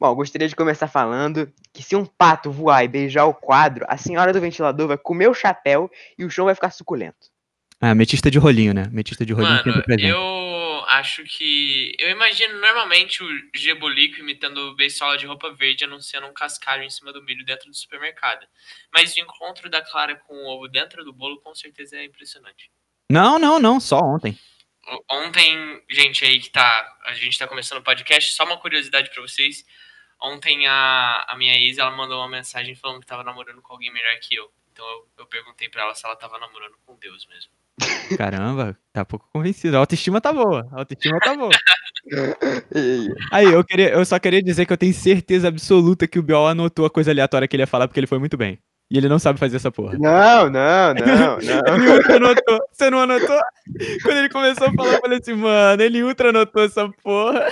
Bom, eu gostaria de começar falando que se um pato voar e beijar o quadro, a senhora do ventilador vai comer o chapéu e o chão vai ficar suculento. Ah, metista de rolinho, né? Metista de rolinho Mano, sempre presente. eu acho que. Eu imagino normalmente o Gebulico imitando o beisola de roupa verde anunciando um cascalho em cima do milho dentro do supermercado. Mas o encontro da Clara com o ovo dentro do bolo com certeza é impressionante. Não, não, não, só ontem. Ontem, gente aí que tá. A gente tá começando o podcast, só uma curiosidade pra vocês. Ontem a, a minha ex ela mandou uma mensagem falando que tava namorando com alguém melhor que eu. Então eu, eu perguntei pra ela se ela tava namorando com Deus mesmo. Caramba, tá pouco convencido. A autoestima tá boa. A autoestima tá boa. Aí, eu, queria, eu só queria dizer que eu tenho certeza absoluta que o Biol anotou a coisa aleatória que ele ia falar porque ele foi muito bem. E ele não sabe fazer essa porra. Não, não, não, não. Ele ultra anotou. Você não anotou? Quando ele começou a falar, eu falei assim, mano, ele ultra anotou essa porra.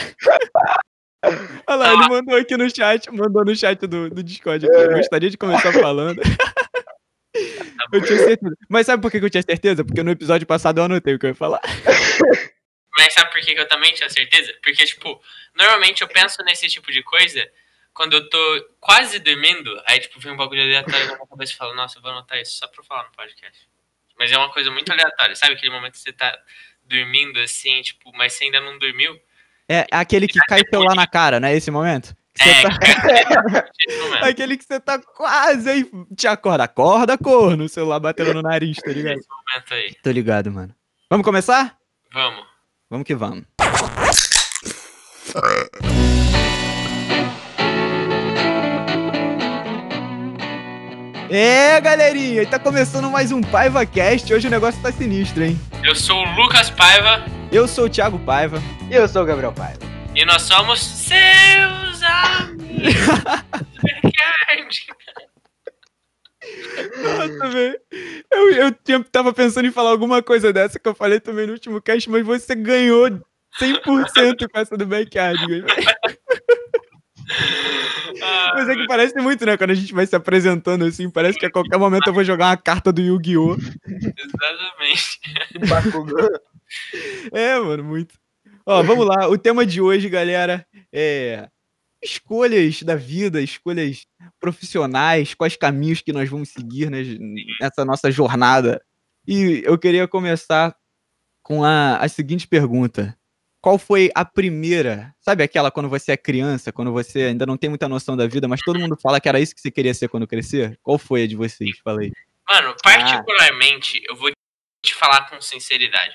Olha lá, ele mandou aqui no chat, mandou no chat do, do Discord aqui. Eu gostaria de começar falando. Eu tinha certeza. Mas sabe por que eu tinha certeza? Porque no episódio passado eu anotei o que eu ia falar. Mas sabe por que que eu também tinha certeza? Porque, tipo, normalmente eu penso nesse tipo de coisa quando eu tô quase dormindo, aí, tipo, vem um bagulho aleatório na minha cabeça e falo, nossa, eu vou anotar isso só pra eu falar no podcast. Mas é uma coisa muito aleatória, sabe? Aquele momento que você tá dormindo assim, tipo, mas você ainda não dormiu. É aquele que cai o celular na cara, né? Esse momento? É, tá- momento. Aquele que você tá quase aí. Te acorda, acorda, corno. O celular batendo no nariz, tá ligado? Esse momento aí. Tô ligado, mano. Vamos começar? Vamos. Vamos que vamos. É, galerinha, tá começando mais um PaivaCast. Hoje o negócio tá sinistro, hein? Eu sou o Lucas Paiva Eu sou o Thiago Paiva. E eu sou o Gabriel Paiva. e nós somos seus amigos. Nossa, velho. Eu, eu tinha- tava pensando em falar alguma coisa dessa que eu falei também no último cast, mas você ganhou 100% com essa do backyard, velho. Ah, Mas é que parece muito, né? Quando a gente vai se apresentando assim, parece que a qualquer momento eu vou jogar uma carta do Yu-Gi-Oh! exatamente. É, mano, muito. Ó, vamos lá. O tema de hoje, galera, é escolhas da vida, escolhas profissionais, quais caminhos que nós vamos seguir né, nessa nossa jornada. E eu queria começar com a, a seguinte pergunta. Qual foi a primeira? Sabe aquela quando você é criança, quando você ainda não tem muita noção da vida, mas todo mundo fala que era isso que você queria ser quando crescer? Qual foi a de vocês? Falei. Mano, particularmente, eu vou te falar com sinceridade.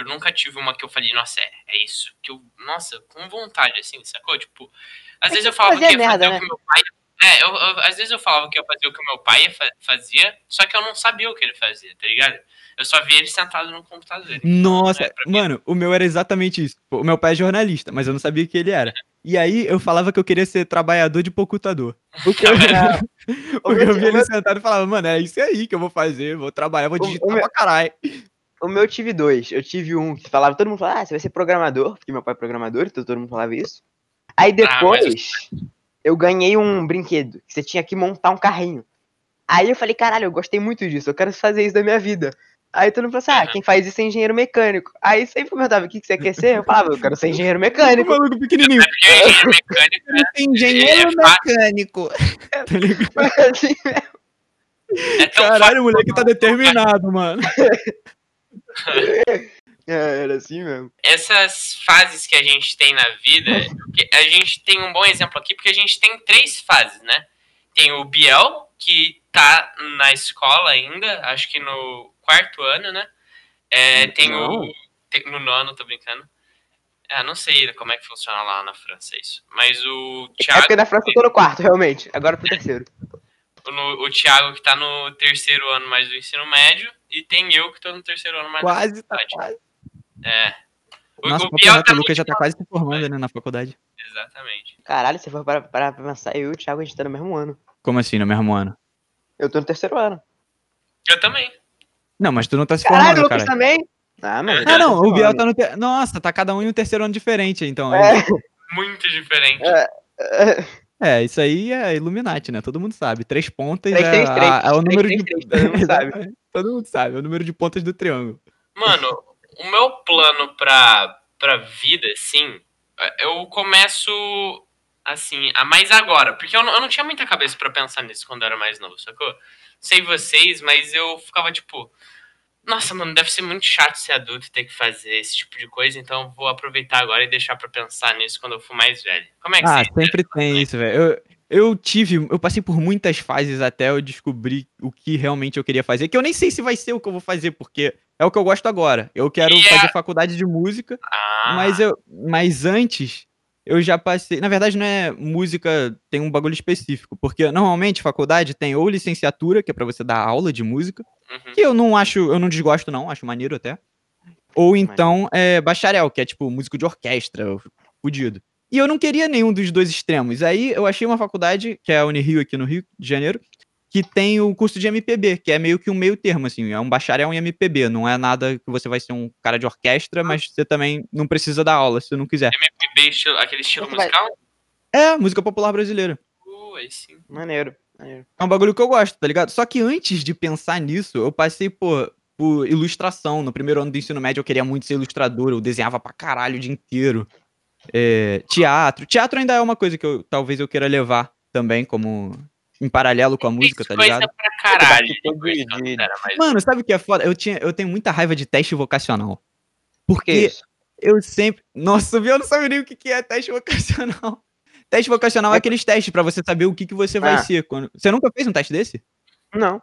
Eu nunca tive uma que eu falei, nossa, é, é isso. Que eu, nossa, com vontade, assim, sacou? Tipo, às vezes eu falava que fazia ia fazer merda, o né? que meu pai. É, eu, eu- às vezes eu falava que ia fazer o que o meu pai ia fa- fazia, só que eu não sabia o que ele fazia, tá ligado? Eu só via ele sentado no computador. Nossa, É, pra mim- mano, o meu era exatamente isso. O meu pai é jornalista, mas eu não sabia que ele era. E aí eu falava que eu queria ser trabalhador de computador. Porque eu, porque eu via ele sentado e falava, mano, é isso aí que eu vou fazer, vou trabalhar, vou O- digitar o pra caralho. O meu eu tive dois. Eu tive um que falava, todo mundo falava, ah, você vai ser programador, porque meu pai é programador, então todo mundo falava isso. Aí depois, eu ganhei um brinquedo, que você tinha que montar um carrinho. Aí eu falei, caralho, eu gostei muito disso, eu quero fazer isso da minha vida. Aí todo mundo falou assim, ah, quem faz isso é engenheiro mecânico. Aí sempre perguntava, o que que você quer ser? Eu falava, eu quero ser engenheiro mecânico. maluco pequenininho. Porque engenheiro mecânico né, Engenheiro É mecânico. Tá ligado? Assim, é tão Caralho, o moleque tá determinado, mano. é, era assim mesmo. essas fases que a gente tem na vida, a gente tem um bom exemplo aqui, porque a gente tem três fases, né? Tem o Biel, que tá na escola ainda, acho que no quarto ano, né? É, tem o. tem- no nono, tô brincando. Ah, não sei como é que funciona lá na França isso. Mas o É Thiago, porque na França eu tô no quarto, realmente. Agora pro terceiro. no- o Thiago que tá no terceiro ano mais do ensino médio, e tem eu que tô no terceiro ano mais Quase, tá quase. É. O, Nossa, o reto, tá o Lucas já tá quase se formando, né, na faculdade. Exatamente. Caralho, se for para, para pra pensar, eu e o Thiago, a gente tá no mesmo ano. Como assim, no mesmo ano? Eu tô no terceiro ano. Eu também. Não, mas tu não tá se Caralho, o formando, Lucas também? Ah, mano. Ah, não, o Biel tá no. Ter... Nossa, tá cada um em um terceiro ano diferente, então. É, Muito diferente. É. é, É, isso aí é Illuminati, né? Todo mundo sabe. Três pontas Três, é, três, três. a- é o número de. todo mundo sabe. Exatamente. Todo mundo sabe, é o número de pontas do triângulo. Mano, o meu plano pra, pra vida, assim, eu começo assim, a mais agora. Porque eu não, eu não tinha muita cabeça pra pensar nisso quando eu era mais novo, sacou? Sei vocês, mas eu ficava tipo. Nossa, mano, deve ser muito chato ser adulto e ter que fazer esse tipo de coisa, então vou aproveitar agora e deixar pra pensar nisso quando eu for mais velho. Como é que Ah, sempre tem isso, velho. Eu, eu tive, eu passei por muitas fases até eu descobrir o que realmente eu queria fazer, que eu nem sei se vai ser o que eu vou fazer, porque é o que eu gosto agora. Eu quero E é- fazer faculdade de música, Ah, mas eu, mas antes eu já passei, na verdade não é música, tem um bagulho específico, porque normalmente faculdade tem ou licenciatura, que é pra você dar aula de música, uhum. que eu não acho, eu não desgosto não, acho maneiro até. Ou então é bacharel, que é tipo músico de orquestra, fudido. E eu não queria nenhum dos dois extremos. Aí eu achei uma faculdade, que é a Unirio aqui no Rio de Janeiro, que tem o curso de MPB, que é meio que um meio termo, assim, é um bacharel em MPB, não é nada que você vai ser um cara de orquestra, mas você também não precisa dar aula, se não quiser. MPB, estilo- aquele estilo Você musical? É, música popular brasileira. Uh, aí sim. Maneiro. Maneiro. É um bagulho que eu gosto, tá ligado? Só que antes de pensar nisso, eu passei por, por ilustração. No primeiro ano do ensino médio, eu queria muito ser ilustrador, eu desenhava pra caralho o dia inteiro. É, teatro. Teatro ainda é uma coisa que eu, talvez eu queira levar também, como em paralelo com a música, tá Fiz coisa ligado? pra caralho. Coisa Mano, sabe o que é foda? Eu, tinha, eu tenho muita raiva de teste vocacional. Que Porque eu sempre. Nossa, eu não sabia nem o que que é teste vocacional. Teste vocacional é aqueles testes pra você saber o que, que você vai Ah. ser. Quando... Você nunca fez um teste desse? Não.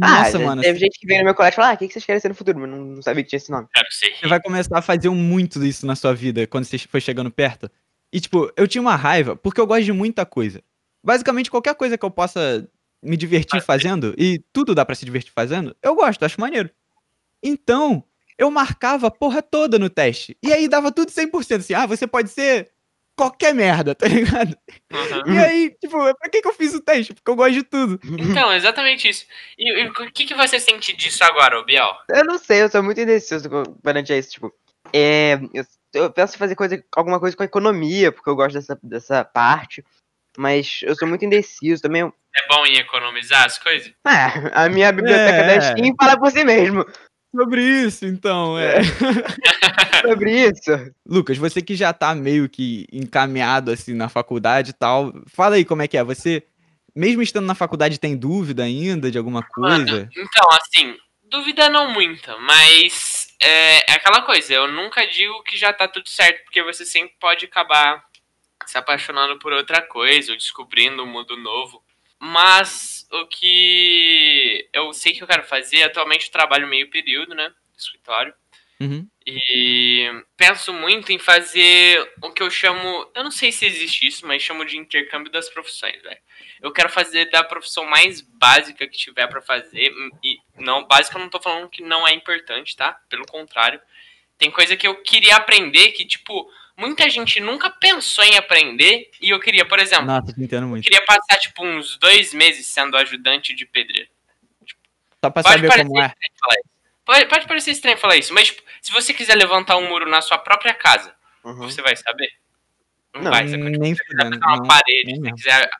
ah, Nossa, já mano. Teve gente que veio no meu colégio e falou: ah, o que que vocês querem ser no futuro? Mas não, não sabia que tinha esse nome. Você vai começar a fazer muito disso na sua vida quando você for chegando perto. E, tipo, eu tinha uma raiva, porque eu gosto de muita coisa. Basicamente, qualquer coisa que eu possa me divertir fazendo, e tudo dá pra se divertir fazendo, eu gosto, acho maneiro. Então, eu marcava a porra toda no teste. E aí dava tudo 100%, assim, ah, você pode ser qualquer merda, tá ligado? Uhum. E aí, tipo, pra que que eu fiz o teste? Porque eu gosto de tudo. Então, exatamente isso. E, e o que, que você sente disso agora, Biel? Eu não sei, eu sou muito indeciso perante a isso. Tipo, é, eu, eu penso em fazer coisa, alguma coisa com economia, porque eu gosto dessa, dessa parte. Mas eu sou muito indeciso também. eu- É bom em economizar as coisas? Ah, a minha biblioteca É. da Steam fala por si mesmo Sobre isso, então, é. sobre isso. Lucas, você que já tá meio que encaminhado assim na faculdade e tal, fala aí como é que é. Você, mesmo estando na faculdade, tem dúvida ainda de alguma coisa? Então, assim, dúvida não muita, mas é, é aquela coisa, eu nunca digo que já tá tudo certo, porque você sempre pode acabar se apaixonando por outra coisa, ou descobrindo um mundo novo. Mas o que eu sei que eu quero fazer, atualmente eu trabalho meio período, né? no Escritório. Uhum. E penso muito em fazer o que eu chamo. Eu não sei se existe isso, mas chamo de intercâmbio das profissões, velho. Eu quero fazer da profissão mais básica que tiver pra fazer. E não, básica eu não tô falando que não é importante, tá? Pelo contrário. Tem coisa que eu queria aprender que, tipo, muita gente nunca pensou em aprender. E eu queria, por exemplo, Nossa, eu queria passar, tipo, uns dois meses sendo ajudante de pedreiro. Só pra Pode saber como é. estranho falar isso. Pode, pode parecer estranho falar isso, mas tipo, se você quiser levantar um muro na sua própria casa, Uhum. você vai saber? Não, Não, vai, você pode Nem quiser pegar uma não, parede, se você quiser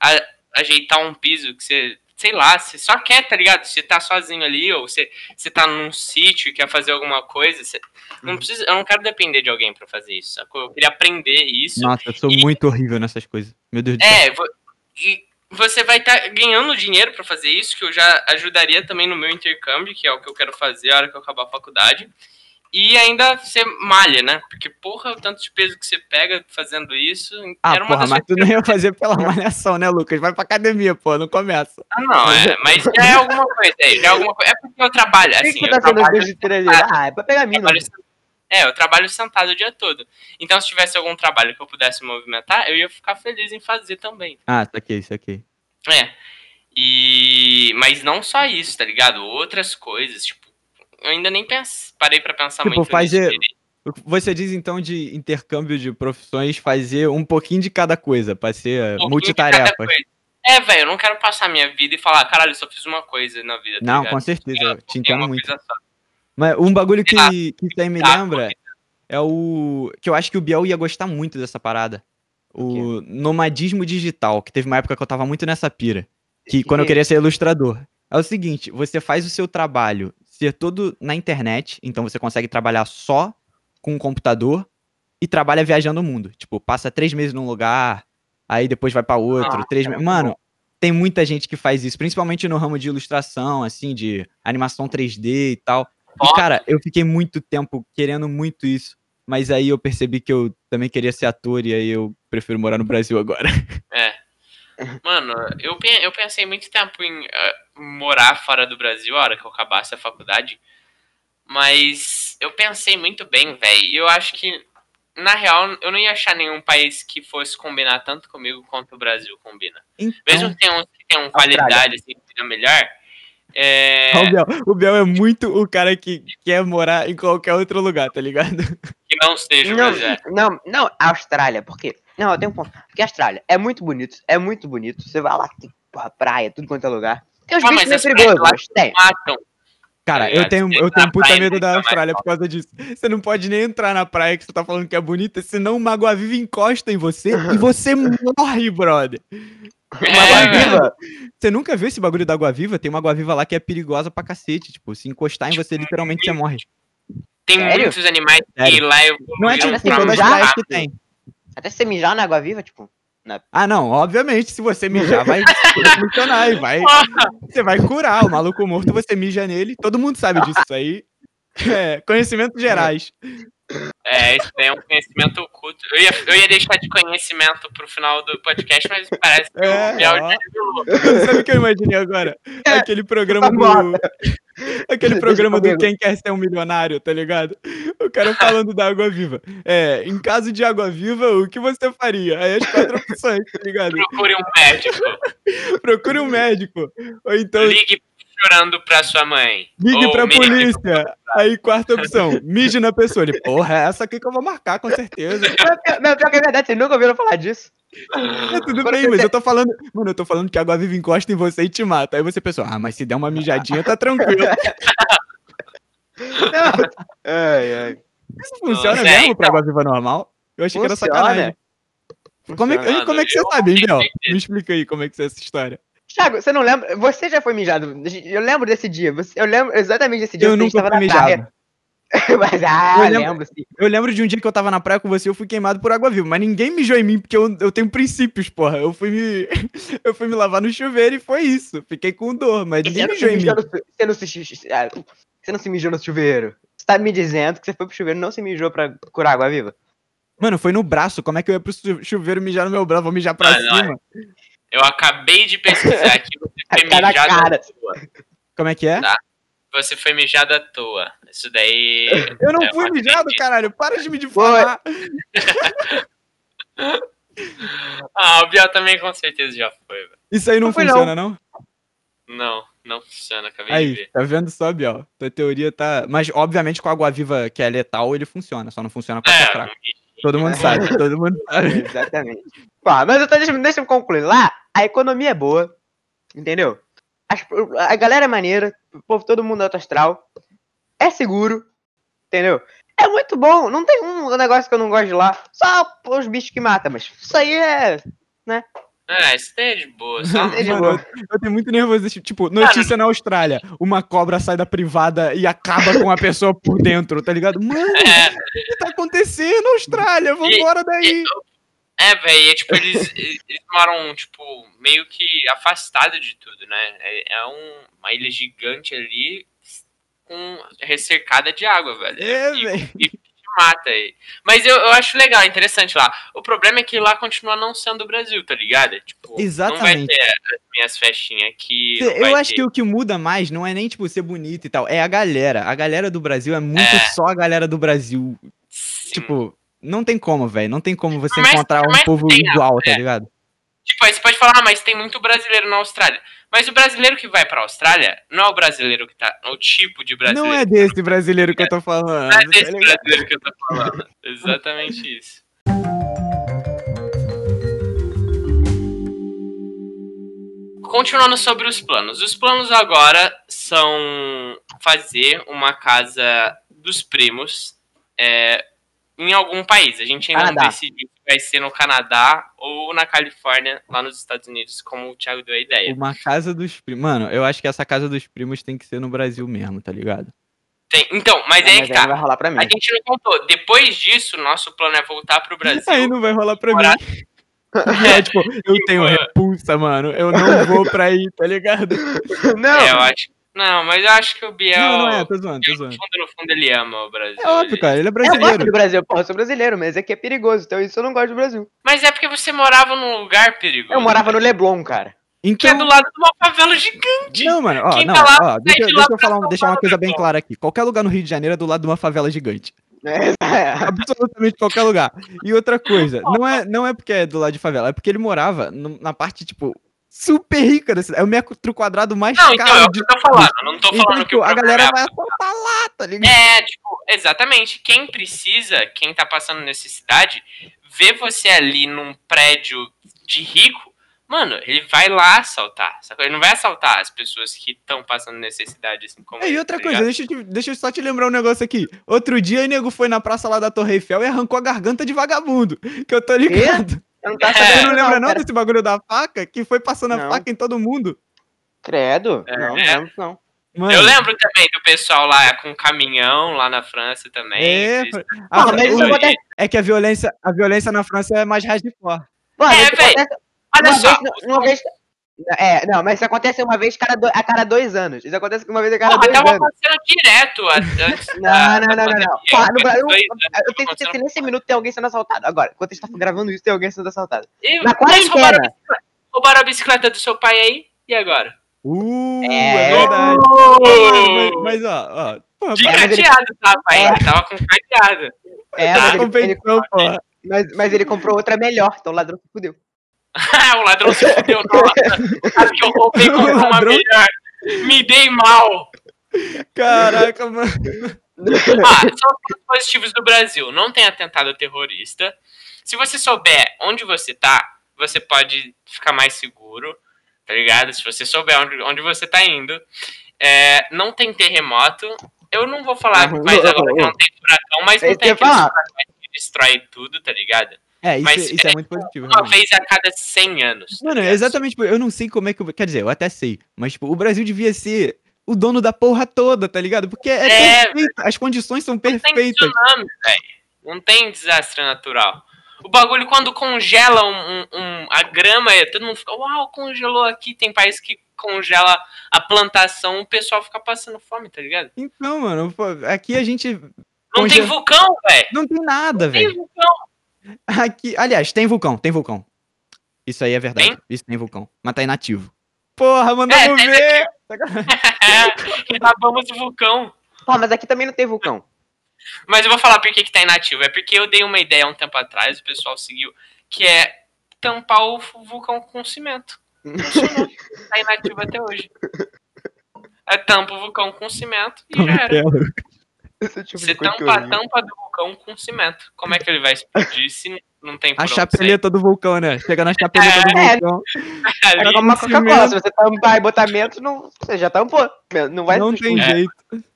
a- ajeitar um piso que você, sei lá, você só quer, tá ligado? Você tá sozinho ali, ou você, você tá num sítio e quer fazer alguma coisa, você não Uhum. precisa, eu não quero depender de alguém pra fazer isso, sacou? Eu queria aprender isso. Nossa, eu sou E- muito horrível nessas coisas. Meu Deus do céu. É, vo- e você vai estar ganhando dinheiro pra fazer isso, que eu já ajudaria também no meu intercâmbio, que é o que eu quero fazer a hora que eu acabar a faculdade. E ainda você malha, né? Porque, porra, o tanto de peso que você pega fazendo isso. Ah, era uma porra, das mas tu não ia fazer pela malhação, né, Lucas? Vai pra academia, pô, não começa. Ah, não, é, mas já é alguma coisa aí, já é alguma coisa. É porque eu trabalho, que, assim, que eu tá sendo trabalho, vegetariano? Ah, é pra pegar mina. É, eu trabalho sentado o dia todo. Então, se tivesse algum trabalho que eu pudesse movimentar, eu ia ficar feliz em fazer também. Ah, saquei, saquei. É. E. Mas não só isso, tá ligado? Outras coisas, tipo. Eu ainda nem pens... parei pra pensar Tipo, muito fazer-. Você diz então de intercâmbio de profissões fazer um pouquinho de cada coisa, pra ser Um coisa. É, velho, eu não quero passar minha vida e falar, caralho, eu só fiz uma coisa na vida. tá Não, ligado? com certeza, eu te é entendo muito. Mas um bagulho que, Ah, que aí me Tá, lembra é o. Que eu acho que o Biel ia gostar muito dessa parada. O nomadismo digital, que teve uma época que eu tava muito nessa pira. Que quando eu queria ser ilustrador. É o seguinte, você faz o seu trabalho ser todo na internet, então você consegue trabalhar só com o computador e trabalha viajando o mundo. Tipo, passa três meses num lugar, aí depois vai pra outro, Ah, três é meses. Mano, tem muita gente que faz isso, principalmente no ramo de ilustração, assim, de animação 3D e tal. E, cara, eu fiquei muito tempo querendo muito isso. Mas aí eu percebi que eu também queria ser ator e aí eu prefiro morar no Brasil agora. É. Mano, eu, eu pensei muito tempo em eh, morar fora do Brasil a hora que eu acabasse a faculdade. Mas eu pensei muito bem, velho. E eu acho que, na real, eu não ia achar nenhum país que fosse combinar tanto comigo quanto o Brasil combina. Mesmo Então, que tenha uns que tenham qualidade assim, que seja melhor. É, o, Biel, o Biel é muito o cara que quer morar em qualquer outro lugar, tá ligado? que não seja o Não, Brasil. não, não, Austrália, por quê? Não, eu tenho um ponto. Porque a Austrália é muito bonito, é muito bonito. Você vai lá, tem porra, praia, tudo quanto é lugar. Tem uns Ah, bichos praias perigosos, lá tem. Matam. Cara, Tá eu tenho, eu tenho puta medo da Austrália por causa disso. Você não pode nem entrar na praia que você tá falando que é bonita, senão uma água-viva encosta em você e você morre, brother. Uma É, água viva. Você nunca viu esse bagulho da água-viva? Tem uma água-viva lá que é perigosa pra cacete. Tipo, se encostar em você, literalmente você morre. Tem Sério? muitos animais que Sério. lá Não é tipo assim, todas as já? praias que tem. Até você mijar na água viva, tipo. Ah, não, obviamente, se você mijar, vai funcionar e vai. Você vai curar. O maluco morto, você mija nele. Todo mundo sabe disso isso aí. É, conhecimentos gerais. É, isso daí é um conhecimento oculto. Eu ia, eu ia deixar de conhecimento pro final do podcast, mas parece que É, o Biel revelou. Sabe o que eu imaginei agora? Aquele programa do. Vambora. Aquele programa do. Quem Quer Ser um Milionário, tá ligado? O cara falando da água viva. É, em caso de água viva, o que você faria? Aí as quatro opções, tá ligado? Procure um médico. Procure um médico. Ou então Ligue chorando pra sua mãe. ligue Ou pra polícia. Aí, quarta opção, mije na pessoa. Ele, porra, é essa aqui que eu vou marcar, com certeza. Não, não, pior que é verdade, vocês nunca ouviram falar disso. É, tudo Agora bem, mas tem- eu tô falando. Mano, eu tô falando que a água viva encosta em você e te mata. Aí você pensou, ah, mas se der uma mijadinha, tá tranquilo. Ai, ai. Isso funciona Nossa, é, mesmo pra então. água viva normal? Eu achei que era Funciona. sacanagem. Como é, que- Funciona. como é que você sabe, certeza. Me explica aí como é que é essa história. Thiago, você não lembra? Você já foi mijado. Eu lembro desse dia. Eu lembro exatamente desse dia. Eu que a gente nunca tava fui na praia. mijado. Mas, ah, Eu lembro- lembro, sim. Eu lembro de um dia que eu tava na praia com você e eu fui queimado por água viva, mas ninguém mijou em mim porque eu, eu tenho princípios, porra. Eu fui me eu fui me lavar no chuveiro e foi isso. Fiquei com dor, mas E ninguém Você não, se mijou em mim. no, você, não se, ah, você não se mijou no chuveiro. Você tá me dizendo que você foi pro chuveiro e não se mijou pra curar água viva? Mano, foi no braço. Como é que eu ia pro chu- chuveiro mijar no meu braço? Vou mijar pra Ah, não, cima. Eu acabei de pesquisar que você foi Tá na mijado cara. à toa. Como é que é? Tá. Você foi mijado à toa. Isso daí. Eu não é fui mijado, crítica. caralho. Para de me difamar. Ah, o Biel também com certeza já foi, velho. Isso aí não Não funciona, não? Não, não funciona, acabei de Aí, ver. tá vendo só, Biel? Tua teoria tá. Mas, obviamente, com a água viva que é letal, ele funciona. Só não funciona com a que é É, fraca. Todo mundo sabe, todo mundo sabe. Exatamente. Pô, mas eu tô, deixa, deixa eu concluir. Lá, a economia é boa. Entendeu? As- a galera é maneira. O povo, todo mundo é alto astral. É seguro. Entendeu? É muito bom. Não tem um negócio que eu não gosto de lá. Só os bichos que matam, mas isso aí é. É, isso daí é de boa. Só... É de Mano, boa. eu, eu tenho muito nervoso. Tipo, notícia na Austrália. Uma cobra sai da privada e acaba com a pessoa por dentro, tá ligado? Mano, É, o que tá acontecendo na Austrália? Vambora daí. é velho, é tipo, eles, eles moram, tipo, meio que afastado de tudo, né? É, é um- uma ilha gigante ali com recercada de água, velho. É, velho. e mata aí. Mas eu, eu acho legal, interessante lá. O problema é que lá continua não sendo o Brasil, tá ligado? Tipo, não vai Exatamente. ter as minhas festinhas aqui. Eu acho ter- que o que muda mais não é nem, tipo, ser bonito e tal. É a galera. A galera do Brasil é muito É. só a galera do Brasil. Sim. Tipo, não tem como, velho. Não tem como você Mas- encontrar um povo igual, tá é. ligado? Tipo, aí você pode falar, ah, mas tem muito brasileiro na Austrália. Mas o brasileiro que vai pra Austrália não é o brasileiro que tá. É o tipo de brasileiro. Não é desse brasileiro que eu tô falando. Não é tá desse ligado? brasileiro que eu tô falando. Exatamente isso. Continuando sobre os planos. Os planos agora são fazer uma casa dos primos é, em algum país. A gente ainda não Canadá. decidiu se vai ser no Canadá ou na Califórnia, lá nos Estados Unidos, como o Thiago deu a ideia. Uma casa dos primos. Mano, eu acho que essa casa dos primos tem que ser no Brasil mesmo, tá ligado? Tem- então, mas Ah, aí mas que aí não tá. vai rolar pra mim. A gente não contou. Depois disso, nosso plano é voltar pro Brasil. Aí não vai rolar pra Morar- mim. É, tipo, eu tenho repulsa, mano. Eu não vou pra aí, tá ligado? Não, É, eu acho. Não, mas eu acho que o Biel. Não, não é, tô zoando, tô no zoando. fundo, no fundo, ele ama o Brasil. É óbvio, cara, ele é eu gosto brasileiro. do Brasil, porra, eu sou brasileiro, mas aqui é perigoso, então isso eu não gosto do Brasil. Mas é porque você morava num lugar perigoso. Eu morava no Leblon, cara. Que é do Então, lado de uma favela gigante. não, mano, ó, Quem não, tá lá, ó, deixa, de deixa eu falar, deixar uma coisa bem clara aqui. Qualquer lugar no Rio de Janeiro é do lado de uma favela gigante. É, Absolutamente qualquer lugar. E outra coisa, não é, não é porque é do lado de favela, é porque ele morava no- na parte, tipo, super rica da cidade. É o metro quadrado mais Não, então, é caro o que eu tô falando. Eu não tô Então, falando que tipo, o a problema galera é vai assaltar lá, tá ligado? É, tipo, exatamente. Quem precisa, quem tá passando necessidade, vê você ali num prédio de rico, mano, ele vai lá assaltar. sacou? Ele não vai assaltar as pessoas que estão passando necessidade, assim como. É, e outra tá coisa, deixa eu, te- deixa eu só te lembrar um negócio aqui. Outro dia, o nego foi na praça lá da Torre Eiffel e arrancou a garganta de vagabundo. Que eu tô ligado. Eu não É. Não lembra não desse bagulho da faca? Que foi passando a Não. faca em todo mundo. Credo. É. Não, não lembro, não. Mano, Eu lembro também do pessoal lá com caminhão lá na França também. É, Ah, a- mas isso o- acontece- é que a violência, a violência na França é mais hardcore. Mano, É, véi. acontece Olha uma só, vez, uma vez. É, não, mas isso acontece uma vez cada do- a cada dois anos. Isso acontece uma vez a cada porra, dois tava anos. acontecendo direto antes Não, da- não, não, não, não. no Brasil, eu tenho tava certeza nesse minuto tem alguém sendo assaltado. Agora, enquanto a gente tá gravando isso, tem alguém sendo assaltado. E Na eles quarentena. roubaram a bicicleta- Roubaram a bicicleta do seu pai aí, e agora? Uh, É. é, verdade. Mas, mas, ó, ó. Porra, De cadeado, tá, pai? É. Ele tava com cadeado. É, tá mas ele, mas, mas ele comprou outra melhor, então o ladrão se fudeu. o ladrão se fudeu, nossa. Que eu roubei com uma melhor. Me dei mal. Caraca, mano. Ah, são os positivos do Brasil. Não tem atentado terrorista. Se você souber onde você tá, você pode ficar mais seguro, tá ligado? Se você souber onde, onde você tá indo. É, não tem terremoto. Eu não vou falar mais agora que não. tem furacão, mas É não tem aquele furacão que destrói tudo, tá ligado? É, isso, Mas isso é muito positivo. Uma realmente. vez a cada 100 anos. Mano, é exatamente, tipo, eu não sei como é que. o- Quer dizer, eu até sei, mas, tipo, o Brasil devia ser o dono da porra toda, tá ligado? Porque é, É, as condições são Não tem perfeitas. tsunami, velho. Não tem desastre natural. O bagulho, quando congela um, um- a grama, é, todo mundo fica, uau, congelou aqui. Tem país que congela a plantação, o pessoal fica passando fome, tá ligado? Então, mano, aqui a gente. Não Conge- tem vulcão, velho. Não tem nada, Não tem velho. vulcão. Aqui, aliás, tem vulcão, tem vulcão. Isso aí é verdade. Tem? Isso tem vulcão. Mas tá inativo. Porra, É, mandamos tem ver! É, acabamos o vulcão. Pô, mas aqui também não tem vulcão. Mas eu vou falar por que, que tá inativo. É porque eu dei uma ideia há um tempo atrás, o pessoal seguiu, que é tampar o vulcão com cimento. Funcionou. tá inativo até hoje. É tampa o vulcão com cimento e já era. Esse tipo Você tampa a tampa do vulcão com cimento. Como é que ele vai explodir se não- tem A chapeleta do vulcão, né? Chega na chapeleta do É. vulcão. Era Ali, como uma. Coca-Cola. Se você tampar e botar menos, não, você já tampou. Não vai Não tem É. jeito.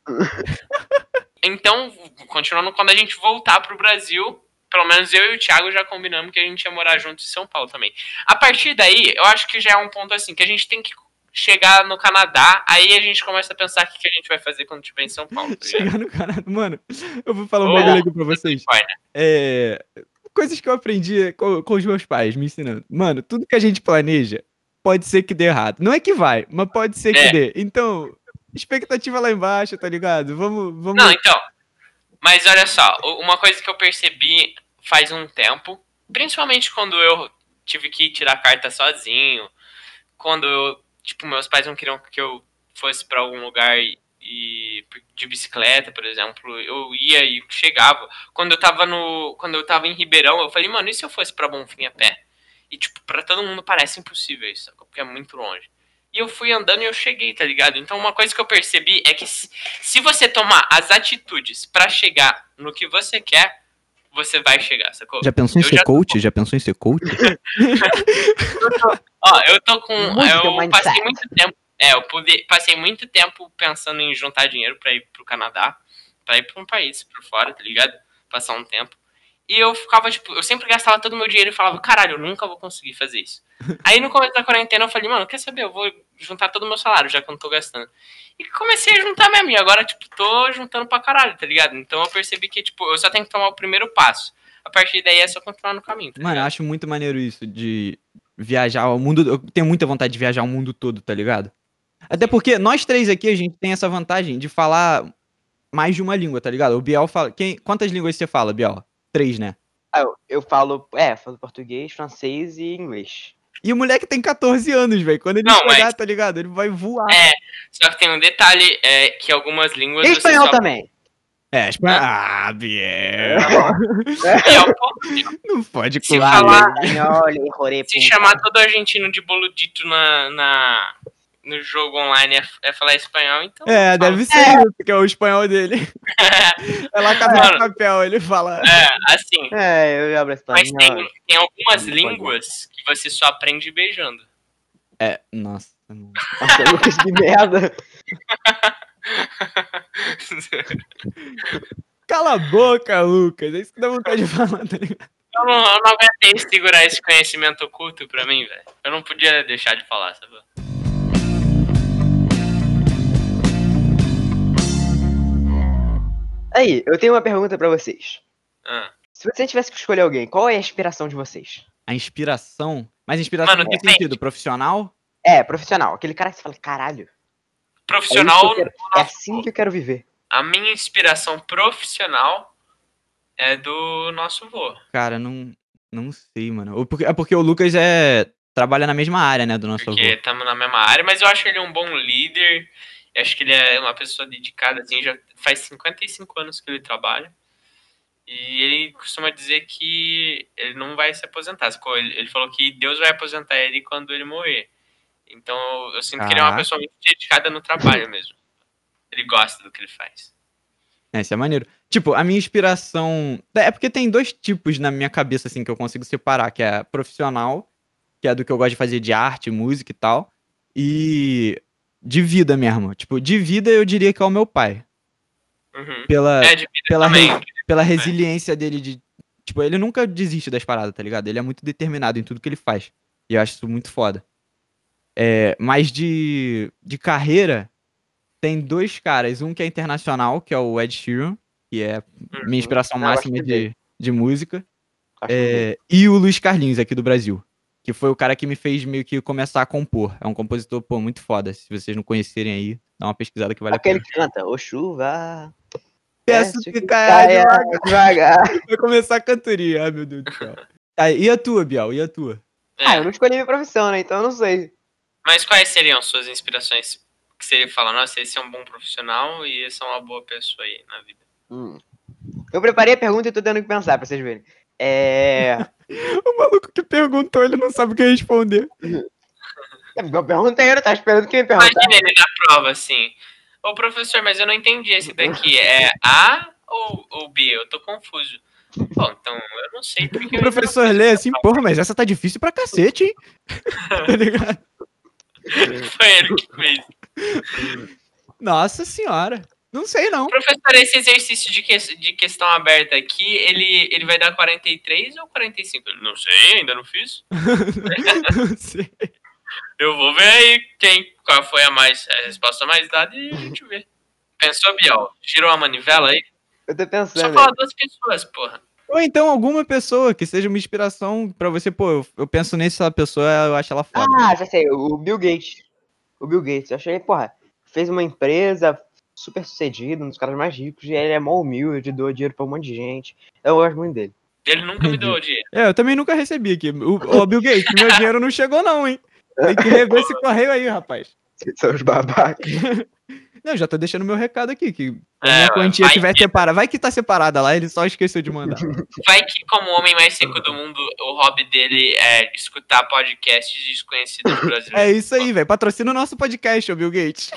Então, continuando, quando a gente voltar pro Brasil, pelo menos eu e o Thiago já combinamos que a gente ia morar junto em São Paulo também. A partir daí, eu acho que já é um ponto assim, que a gente tem que chegar no Canadá, aí a gente começa a pensar o que que a gente vai fazer quando estiver em São Paulo. Tá? Chegar no Canadá. Mano, eu vou falar um bagulho aqui pra vocês. Né? É, coisas que eu aprendi com, com os meus pais me ensinando. Mano, tudo que a gente planeja pode ser que dê errado. Não é que vai, mas pode ser que É. dê. Então, expectativa lá embaixo, tá ligado? Vamos, vamos. Não, então. Mas olha só, uma coisa que eu percebi faz um tempo, principalmente quando eu tive que tirar carta sozinho, quando eu, tipo, meus pais não queriam que eu fosse pra algum lugar e, e- de bicicleta, por exemplo, eu ia e chegava. Quando eu tava no, quando eu tava em Ribeirão, eu falei, mano, e se eu fosse pra Bonfim a pé? E tipo, pra todo mundo parece impossível isso, porque é muito longe. E eu fui andando e eu cheguei, tá ligado? Então uma coisa que eu percebi é que se, se você tomar as atitudes pra chegar no que você quer, você vai chegar, sacou? Já pensou em Eu ser já tô- coach? Já pensou em ser coach? Ó, eu tô com. Eu mindset. passei muito tempo. É, eu pude, passei muito tempo pensando em juntar dinheiro pra ir pro Canadá, pra ir pra um país por fora, tá ligado? Passar um tempo. E eu ficava, tipo, eu sempre gastava todo o meu dinheiro e falava, caralho, eu nunca vou conseguir fazer isso. Aí no começo da quarentena eu falei, mano, quer saber? Eu vou juntar todo o meu salário, já que eu não tô gastando. E comecei a juntar mesmo. E agora, tipo, tô juntando pra caralho, tá ligado? Então eu percebi que, tipo, eu só tenho que tomar o primeiro passo. a partir daí é só continuar no caminho. Tá Mano, eu acho muito maneiro isso de viajar ao mundo. Eu tenho muita vontade de viajar o mundo todo, tá ligado? Até porque nós três aqui, a gente tem essa vantagem de falar mais de uma língua, tá ligado? O Biel fala. Quem... Quantas línguas você fala, Biel? Três, né? Ah, eu, eu falo, é, falo português, francês e inglês. E o moleque tem 14 anos, velho. Quando ele Não, chegar, mas- tá ligado? Ele vai voar. É, só que tem um detalhe, é que algumas línguas. E espanhol só- também. É, espanhol. Ah, Biel. É, um pouco- Não pode Se colar. falar- Espanhol, jorei, Se chamar todo argentino de boludito na, na, no jogo online é, é falar espanhol, então. É, fala. deve ser isso, que é o espanhol dele. É lá casa de papel, ele fala. É, assim. É, eu abro espanhol. Mas tem, tem algumas línguas que você só aprende beijando. É, nossa. Nossa, Lucas, que merda. Cala a boca, Lucas. É isso que dá vontade de falar, tá ligado? Eu não, eu não aguentei segurar esse conhecimento oculto pra mim, velho. Eu não podia deixar de falar, sabe? Aí, eu tenho uma pergunta pra vocês. Ah. Se você tivesse que escolher alguém, qual é a inspiração de vocês? A inspiração. Mas inspiração Mano, que depende. sentido? Profissional? É, profissional. Aquele cara que você fala, caralho, é, Profissional, que eu quero- é assim que eu quero viver. a minha inspiração profissional é do nosso vô. Cara, não, não sei, mano. Porque- É porque o Lucas é trabalha na mesma área, né, do nosso avô. Porque estamos na mesma área, mas eu acho ele um bom líder. Eu acho que ele é uma pessoa dedicada, assim, já faz 55 anos que ele trabalha. E ele costuma dizer que ele não vai se aposentar. Ele falou que Deus vai aposentar ele quando ele morrer. Então eu sinto que ele é uma pessoa muito dedicada no trabalho mesmo. Ele gosta do que ele faz. É, isso é maneiro. Tipo, a minha inspiração. É porque tem dois tipos na minha cabeça, assim, que eu consigo separar, que é profissional, que é do que eu gosto de fazer de arte, música e tal. E de vida mesmo. Tipo, de vida eu diria que é o meu pai. Uhum. Pela, É, de vida pela, re- pela resiliência dele de. Tipo, ele nunca desiste das paradas, tá ligado? Ele é muito determinado em tudo que ele faz. E eu acho isso muito foda. É, mas de, de carreira, tem dois caras. Um que é internacional, que é o Ed Sheeran, que é minha inspiração Uhum. Não, eu máxima de, de música. É, e o Luiz Carlinhos, aqui do Brasil. Que foi o cara que me fez meio que começar a compor. É um compositor, pô, muito foda. Se vocês não conhecerem aí, dá uma pesquisada que vale a Aquele pena. que canta, ô chuva. Peço desce que caia devagar. devagar. Vai começar a cantoria. Ai, meu Deus do céu. Tá, e a tua, Biel? E a tua? É. Ah, eu não escolhi minha profissão, né? Então eu não sei. Mas quais seriam suas inspirações? Que você fala, nossa, esse é um bom profissional e esse é uma boa pessoa aí na vida. Hum. Eu preparei a pergunta e tô tendo que pensar pra vocês verem. É. O maluco que perguntou, ele não sabe o que responder. Eu perguntei, eu tava esperando que me perguntasse. Imagina ele na prova, assim. Ô, professor, mas eu não entendi esse daqui. É A ou, ou B? Eu tô confuso. Bom, então eu não sei porque. O eu professor lê assim, porra, mas essa tá difícil pra cacete, hein? tá ligado? Foi ele que fez. Nossa senhora. Não sei, não. Professor, esse exercício de, que, de questão aberta aqui, ele, ele vai dar 43 ou 45? Eu não sei, ainda não fiz. não sei. Eu vou ver aí quem, qual foi a, mais, a resposta mais dada e a gente vê. Pensou, Biel? Tirou a manivela aí? Eu tô Só pensando. fala duas pessoas, porra. Ou então alguma pessoa que seja uma inspiração pra você, pô, eu, eu penso nessa pessoa, eu acho ela foda. Ah, já sei, o Bill Gates. O Bill Gates, eu achei, porra, fez uma empresa super sucedida, um dos caras mais ricos, e ele é mó humilde, doa dinheiro pra um monte de gente. Eu gosto muito dele. Ele nunca me deu o dinheiro. É, eu também nunca recebi aqui. O, ô, Bill Gates, meu dinheiro não chegou não, hein? Tem que rever esse correio aí, rapaz. São os babacas. Não, já tô deixando meu recado aqui, que a É, minha quantia vai tiver que- separada. Vai que tá separada lá, ele só esqueceu de mandar. Vai que, como o homem mais seco do mundo, o hobby dele é escutar podcasts desconhecidos brasileiros. É isso aí, velho. Patrocina o nosso podcast, ô Bill Gates.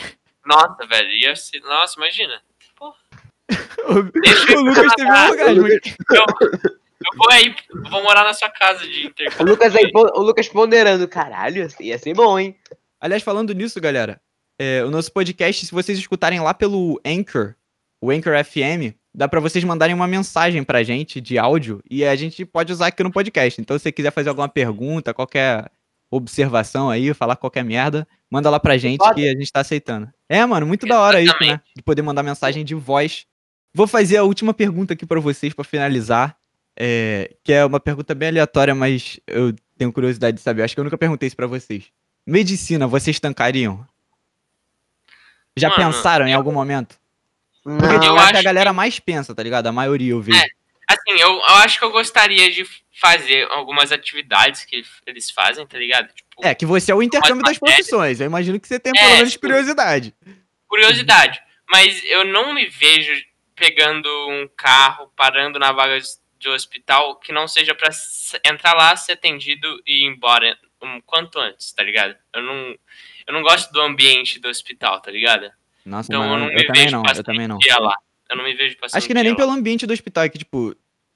Nossa, velho, ia ser... Nossa, imagina. O, o Lucas teve um aqui. Eu, eu vou aí, eu vou morar na sua casa de O intercâmbio. Lucas, aí, o Lucas ponderando, caralho, ia ser bom, hein? Aliás, falando nisso, galera, é, o nosso podcast, se vocês escutarem lá pelo Anchor, o Anchor FM, dá pra vocês mandarem uma mensagem pra gente de áudio e a gente pode usar aqui no podcast. Então, se você quiser fazer alguma pergunta, qualquer observação aí, falar qualquer merda, manda lá pra gente que a gente tá aceitando. É, mano, muito da hora isso, né? De poder mandar mensagem de voz. Vou fazer a última pergunta aqui pra vocês pra finalizar. é, que é uma pergunta bem aleatória, mas eu tenho curiosidade de saber. Acho que eu nunca perguntei isso pra vocês. Medicina, vocês tancariam? Já Mano, pensaram em algum momento? Porque tipo, eu é o que a acho galera mais pensa, tá ligado? A maioria eu vejo. É. Assim, eu, eu acho que eu gostaria de fazer algumas atividades que eles fazem, tá ligado? Tipo, É, que você é o intercâmbio das profissões. Eu imagino que você tem É, pelo menos tipo, curiosidade. curiosidade. Mas eu não me vejo pegando um carro, parando na vaga de hospital que não seja pra s- entrar lá, ser atendido e ir embora um quanto antes, tá ligado? Eu não, eu não gosto do ambiente do hospital, tá ligado? Nossa, Então eu mano, não eu, me também vejo não, eu também não. lá. Eu não me vejo passando Acho que não é nem lá. pelo ambiente do hospital, é que, tipo,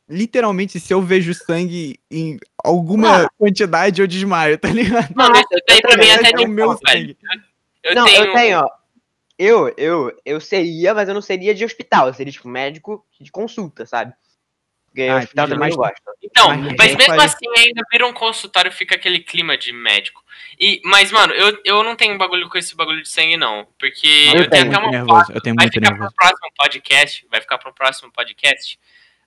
literalmente, se eu vejo sangue em alguma quantidade, eu desmaio, tá ligado? Não, Mano, isso daí pra mim é até é de o meu sangue. Eu não, tenho, eu tenho, ó. Eu, eu, eu seria, mas eu não seria de hospital. Eu seria, tipo, médico de consulta, sabe? Porque Ah, hospital também eu gosto. Então, Mas mas mesmo assim ainda vira um consultório, fica aquele clima de médico. E, mas, mano, eu, eu não tenho bagulho com esse bagulho de sangue, não. Porque Eu eu, tenho tenho até muito uma nervoso, foto. eu tenho Vai muito ficar nervoso. pro próximo podcast. Vai ficar pro próximo podcast.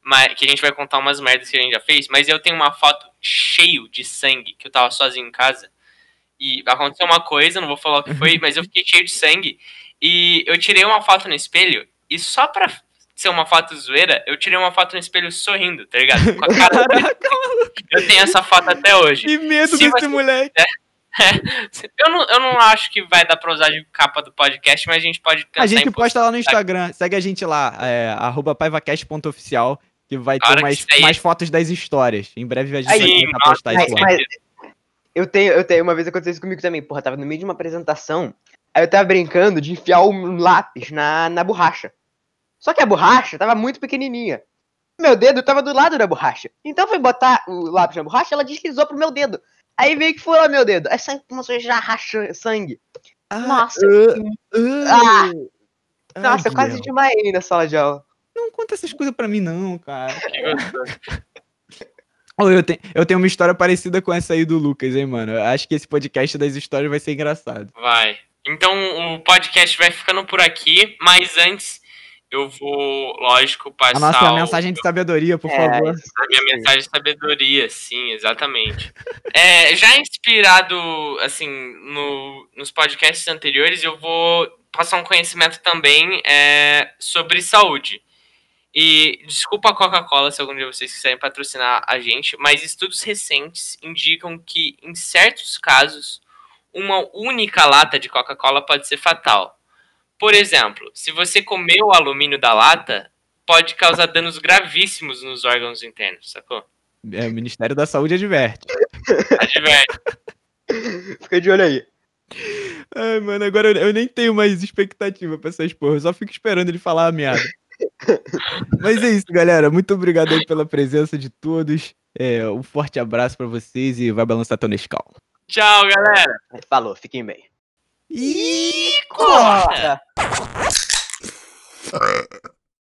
Mas, que a gente vai contar umas merdas que a gente já fez. Mas eu tenho uma foto cheio de sangue, que eu tava sozinho em casa. E aconteceu uma coisa, não vou falar o que foi, mas eu fiquei cheio de sangue. E eu tirei uma foto no espelho. E só pra ser uma foto zoeira, eu tirei uma foto no espelho sorrindo, tá ligado? Com a cara Caraca, eu tenho essa foto até hoje. que medo Se desse moleque. Eu não, eu não acho que vai dar pra usar de capa do podcast, mas a gente pode A gente posta lá no Instagram, segue a gente lá, é, arroba paivacast.oficial, que vai ter que mais, sair- mais fotos das histórias. Em breve a gente Aí, vai nossa, postar Mas, isso lá. mas eu tenho, eu tenho, uma vez aconteceu isso comigo também. Porra, tava no meio de uma apresentação. Aí eu tava brincando de enfiar um lápis na, na borracha. Só que a borracha tava muito pequenininha. Meu dedo tava do lado da borracha. Então foi botar o lápis na borracha, ela deslizou pro meu dedo. Aí veio que furou meu dedo. Aí sangue começou a já racha sangue. Ah, Nossa, ah, ai, Nossa, eu quase desmaiei na sala de aula. Não conta essas coisas pra mim, não, cara. Ô, eu, tenho, eu tenho uma história parecida com essa aí do Lucas, hein, mano. Eu acho que esse podcast das histórias vai ser engraçado. Vai. Então o podcast vai ficando por aqui, mas antes eu vou, lógico, passar A nossa o- mensagem de sabedoria, por É, favor. a minha mensagem de sabedoria, sim, exatamente. É, já inspirado, assim, no- nos podcasts anteriores, eu vou passar um conhecimento também é, sobre saúde. E desculpa a Coca-Cola se algum dia vocês quiserem patrocinar a gente, mas estudos recentes indicam que, em certos casos, uma única lata de Coca-Cola pode ser fatal. Por exemplo, se você comer o alumínio da lata, pode causar danos gravíssimos nos órgãos internos, sacou? É, o Ministério da Saúde adverte. Adverte. Fica de olho aí. Ai, mano, agora eu, eu nem tenho mais expectativa pra essas porra. Eu só fico esperando ele falar a merda. Mas é isso, galera. Muito obrigado aí pela presença de todos. É, um forte abraço pra vocês e vai balançar teu Nescau. Tchau, galera. Falou, fiquem bem. E! Corta.